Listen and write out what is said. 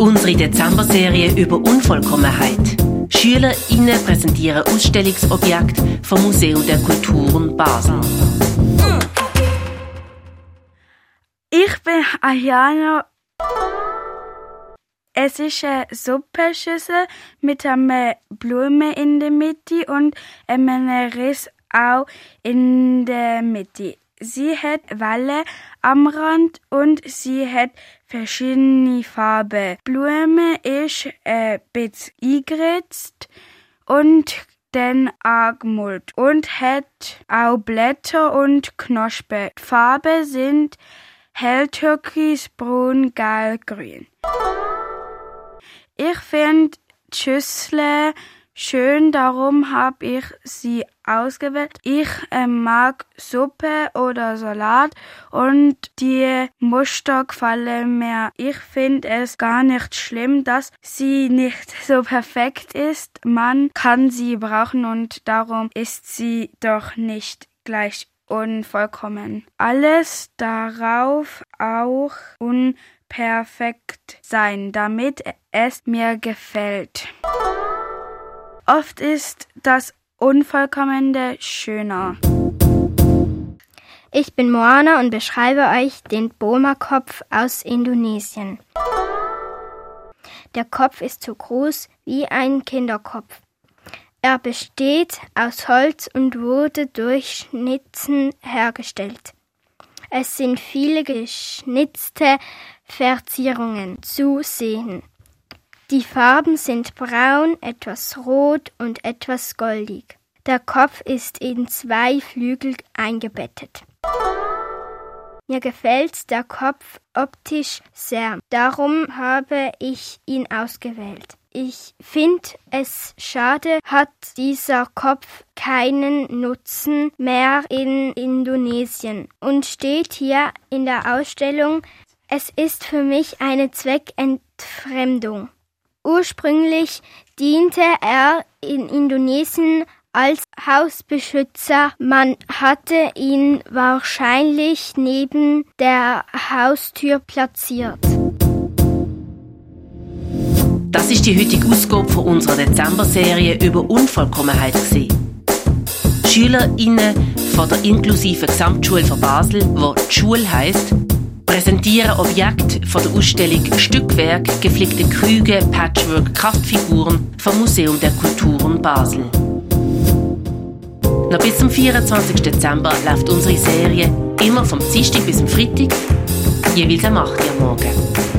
Unsere Dezember-Serie über Unvollkommenheit. SchülerInnen präsentieren Ausstellungsobjekte vom Museum der Kulturen Basel. Ich bin Ayana. Es ist eine Suppenschüssel mit einer Blume in der Mitte und einem Riss auch in der Mitte. Sie hat Welle am Rand und sie hat verschiedene Farben. Blume ist bisschen eingeritzt und dann angemalt und hat auch Blätter und Knospen. Die Farben sind hell türkis, braun, gelb, grün. Ich finde Schüssel schön, darum habe ich sie ausgewählt. Ich äh, mag Suppe oder Salat und die Muster gefallen mir. Ich finde es gar nicht schlimm, dass sie nicht so perfekt ist. Man kann sie brauchen und darum ist sie doch nicht gleich unvollkommen. Alles darauf auch unperfekt sein, damit es mir gefällt. Oft ist das Unvollkommene schöner. Ich bin Moana und beschreibe euch den Boma-Kopf aus Indonesien. Der Kopf ist so groß wie ein Kinderkopf. Er besteht aus Holz und wurde durch Schnitzen hergestellt. Es sind viele geschnitzte Verzierungen zu sehen. Die Farben sind braun, etwas rot und etwas goldig. Der Kopf ist in zwei Flügel eingebettet. Mir gefällt der Kopf optisch sehr, darum habe ich ihn ausgewählt. Ich finde es schade, hat dieser Kopf keinen Nutzen mehr in Indonesien und steht hier in der Ausstellung. Es ist für mich eine Zweckentfremdung. Ursprünglich diente er in Indonesien als Hausbeschützer. Man hatte ihn wahrscheinlich neben der Haustür platziert. Das ist die heutige Ausgabe von unserer Dezember-Serie über Unvollkommenheit. SchülerInnen von der inklusiven Gesamtschule von Basel, wo die Schule heisst, präsentieren Objekte von der Ausstellung Stückwerk, geflickte Krüge, Patchwork, Kraftfiguren vom Museum der Kulturen Basel. Noch bis zum 24. Dezember läuft unsere Serie immer vom Dienstag bis zum Freitag, jeweils am 8 Uhr morgen.